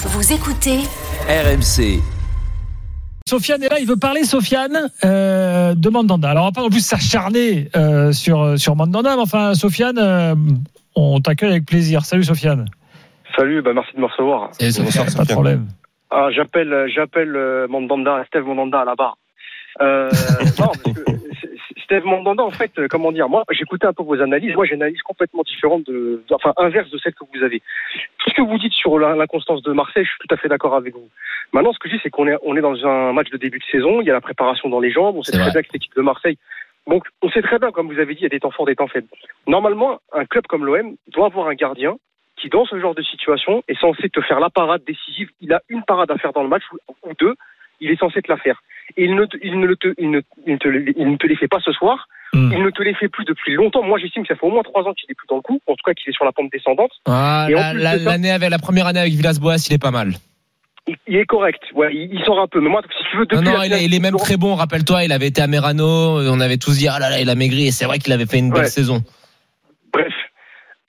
Vous écoutez RMC. Sofiane est là, il veut parler, Sofiane, euh, de Mandanda. Alors, on va pas en plus s'acharner euh, sur, sur Mandanda, mais enfin, Sofiane, euh, on t'accueille avec plaisir. Salut, Sofiane. Salut, bah merci de me recevoir. Et pas de problème. Ah, j'appelle, j'appelle euh, Mandanda, Steve Mandanda à la barre. Euh, non, parce que Steve Mandanda, en fait, euh, comment dire, moi, j'écoutais un peu vos analyses. Moi, j'ai une analyse complètement différente de, enfin, inverse de celle que vous avez. Tout ce que vous dites sur l'inconstance de Marseille, je suis tout à fait d'accord avec vous. Maintenant, ce que je dis, c'est qu'on est, on est dans un match de début de saison. Il y a la préparation dans les jambes. On sait très vrai. bien que cette équipe de Marseille. Donc, on sait très bien, comme vous avez dit, il y a des temps forts, des temps faibles. Normalement, un club comme l'OM doit avoir un gardien qui, dans ce genre de situation, est censé te faire la parade décisive. Il a une parade à faire dans le match ou deux. Il est censé te la faire. Et il ne, te- il ne, te, il ne, il ne te, il ne te les fait pas ce soir. Hmm. Il ne te les fait plus depuis longtemps. Moi, j'estime que ça fait au moins trois ans qu'il est plus dans le coup. En tout cas, qu'il est sur la pente descendante. Ah, en la, la- l'année avec la première année avec Villas-Boas, il est pas mal. Il, il est correct. Ouais, il, il sort un peu. Mais moi, si tu veux, depuis Non, non, il, est- il est même très bon. Rappelle-toi, il avait été à Merano. On avait tous dit, ah là là, il a maigri. Et c'est vrai qu'il avait fait une belle Ouais. saison. Bref,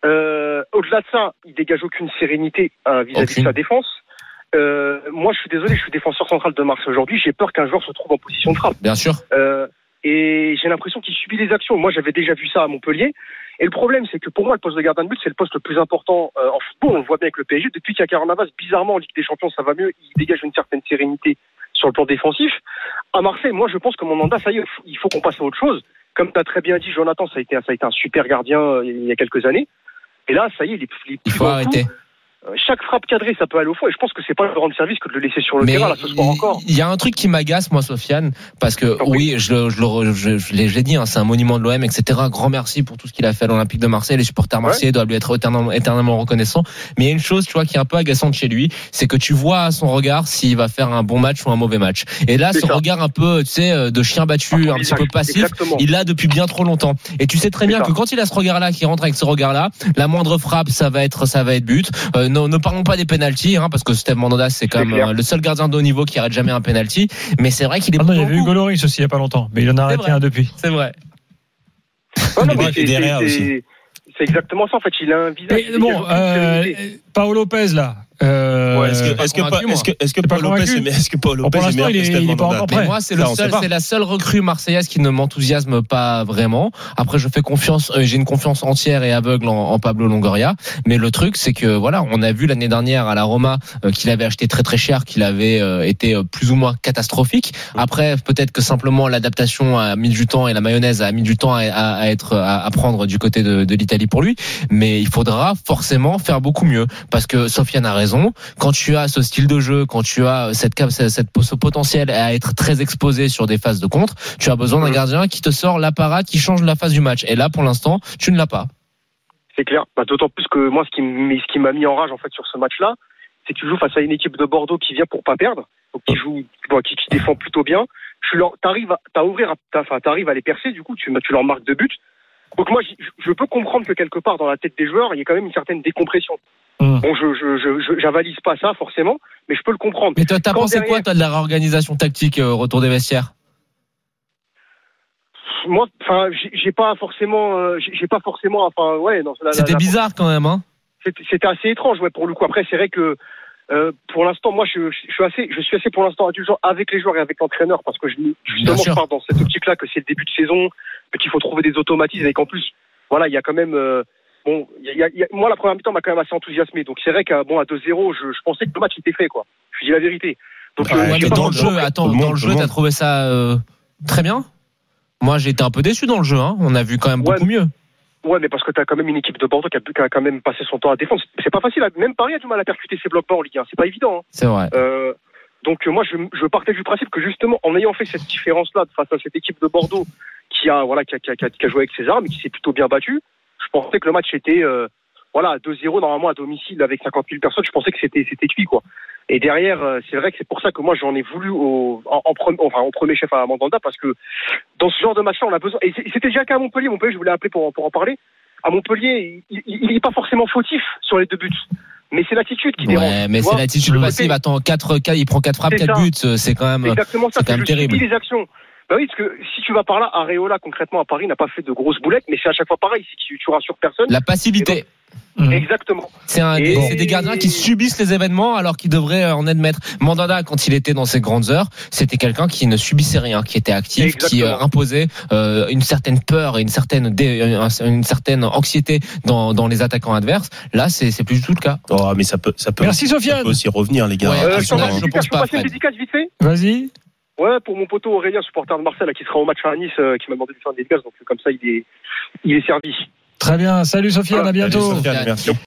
euh, au-delà de ça, il dégage aucune sérénité euh, vis-à-vis de sa défense. Euh, moi, je suis désolé, je suis défenseur central de Marseille aujourd'hui. J'ai peur qu'un joueur se trouve en position de frappe. Bien sûr. Euh, et j'ai l'impression qu'il subit les actions. Moi, j'avais déjà vu ça à Montpellier. Et le problème, c'est que pour moi, le poste de gardien de but, c'est le poste le plus important euh, en football. On le voit bien avec le PSG. Depuis qu'il y a Carnavas, bizarrement, en Ligue des Champions, ça va mieux. Il dégage une certaine sérénité sur le plan défensif. À Marseille, moi, je pense que mon mandat, ça y est, il faut qu'on passe à autre chose. Comme tu as très bien dit, Jonathan, ça a été, ça a été un super gardien euh, il y a quelques années. Et là, ça y est, il est, il est Il plus faut arrêter. Chaque frappe cadrée, ça peut aller au fond. Et je pense que c'est pas le rendre service que de le laisser sur le Mais terrain, là, ce soir encore. il y a un truc qui m'agace, moi, Sofiane, parce que Ah oui. oui, je, je, je, je l'ai dit, hein, c'est un monument de l'OM, etc. Grand merci pour tout ce qu'il a fait à l'Olympique de Marseille. Les supporters marseillais doivent lui être éternellement, éternellement reconnaissants. Mais il y a une chose, tu vois, qui est un peu agaçante chez lui, c'est que tu vois à son regard s'il va faire un bon match ou un mauvais match. Et là, ce ça. regard un peu, tu sais, euh, de chien battu, Ah, un petit peu passif, exactement. il l'a depuis bien trop longtemps. Et tu sais très bien ça. que quand il a ce regard-là, qui rentre avec ce regard-là, la moindre frappe, ça va être, ça va être but. Euh, non, ne parlons pas des pénalties, hein, parce que Steve Mandanda, c'est quand même euh, le seul gardien de haut niveau qui arrête jamais un penalty. Mais c'est vrai qu'il est Ah non, il y avait au Hugo coup. Loris aussi il y a pas longtemps, mais il en a arrêté vrai. un depuis. C'est vrai. Non, mais c'est- exactement ça, en fait. Il a un visage. Mais bon, euh. Paolo Lopez, là. Est-ce que, pas est-ce que, est-ce que, Paul Lopez, est- est-ce que Paul Lopez est meilleur que pas encore prêt. Moi, c'est le seul, c'est la seule recrue marseillaise qui ne m'enthousiasme pas vraiment. Après, je fais confiance, euh, j'ai une confiance entière et aveugle en, en Pablo Longoria. Mais le truc, c'est que voilà, on a vu l'année dernière à la Roma euh, qu'il avait acheté très très cher, qu'il avait euh, été plus ou moins catastrophique. Après, peut-être que simplement l'adaptation a mis du temps et la mayonnaise a mis du temps à, à- à être à, à prendre du côté de, de l'Italie pour lui. Mais il faudra forcément faire beaucoup mieux parce que Sofiane a raison. Quand tu as ce style de jeu, quand tu as cette, cap- cette, cette- ce potentiel à être très exposé sur des phases de contre, tu as besoin d'un Mhm. gardien qui te sort la parade, qui change la phase du match. Et là, pour l'instant, tu ne l'as pas. C'est clair. Bah, D'autant plus que moi, ce qui m'a mis en rage en fait sur ce match-là, c'est que tu joues face à une équipe de Bordeaux qui vient pour pas perdre, donc qui joue, bon, qui, qui défend plutôt bien. Tu leur, t'arrives à, ouvrir, à- enfin, t'arrives à les percer. Du coup, tu, tu leur marques deux buts. Donc moi, je peux comprendre que quelque part dans la tête des joueurs, il y a quand même une certaine décompression. Hum. Bon, je, je, je, j'avalise pas ça forcément, mais je peux le comprendre. Mais toi, t'as Quand pensé derrière- quoi, toi, de la réorganisation tactique euh, retour des vestiaires? Moi, enfin, j'ai pas forcément, euh, j'ai pas forcément, enfin, ouais, non, la- la- C'était la- bizarre quand même, hein C'était c'était assez étrange, ouais, pour le coup. Après, c'est vrai que euh, pour l'instant, moi, je, je suis assez, je suis assez pour l'instant indulgent avec les joueurs et avec l'entraîneur parce que je, justement, je pars dans cette optique-là que c'est le début de saison, qu'il faut trouver des automatismes et qu'en plus, voilà, il y a quand même, euh, bon, il y a- il y a- il y a- moi, la première mi-temps m'a quand même assez enthousiasmé. Donc c'est vrai qu'à bon, à 2-0, je, je pensais que le match était fait, quoi. Je dis la vérité. Donc, Ouais, euh, Ouais, mais dans le jeu, attends, dans le jeu, t'as trouvé ça euh, très bien? Moi, j'ai été un peu déçu dans le jeu. Hein. On a vu quand même Ouais, beaucoup mieux. Ouais, mais parce que t'as quand même une équipe de Bordeaux qui a, qui a quand même passé son temps à défendre. C'est pas facile. à- Même Paris a du mal à percuter ses blocs bas en Ligue 1. C'est pas évident. hein. C'est vrai. Euh, donc moi, je, je partais du principe que justement, en ayant fait cette différence-là face à cette équipe de Bordeaux qui a voilà qui a, qui a- qui a- qui a joué avec ses armes et qui s'est plutôt bien battu, je pensais que le match était euh, voilà 2-0 normalement à domicile avec 50 000 personnes. Je pensais que c'était c'était cuit quoi. Et derrière, euh, c'est vrai que c'est pour ça que moi j'en ai voulu au, en, en pre- enfin, au premier chef à Mandanda parce que dans ce genre de match-là, on a besoin. Et c'était déjà le cas à Montpellier. Montpellier, je voulais appeler pour, pour en parler. À Montpellier, il- n'est pas forcément fautif sur les deux buts, mais c'est l'attitude qui dérange. Ouais, mais c'est l'attitude passive. Attends, 4, il prend 4 frappes, C'est 4 ça. buts. C'est quand même. exactement ça. c'est quand même terrible. les actions. Bah oui, parce que si tu vas par là, Areola concrètement à Paris n'a pas fait de grosses boulettes, mais c'est à chaque fois pareil. Si tu, tu rassures personne. La passivité. Mhm. Exactement. C'est Et- des gardiens qui subissent les événements alors qu'ils devraient en être maîtres. Mandanda, quand il était dans ses grandes heures, c'était quelqu'un qui ne subissait rien, qui était actif, qui euh, imposait euh, une certaine peur et une certaine dé- euh, une certaine anxiété dans, dans les attaquants adverses. Là, c'est c'est plus du tout le cas. Oh, mais ça peut, ça peut, Merci ça Sofiane. peut aussi revenir, les gars. Ouais, Euh, je je pense pas, passer une Fred. dédicace vite fait? Vas-y. Ouais, pour mon poteau Aurélien, supporter de Marseille, là, qui sera au match à Nice, euh, qui m'a demandé de faire une dédicace, donc euh, comme ça, il est, il est servi. Très bien. Salut Sofiane, à Salut, bientôt. Sofiane, merci.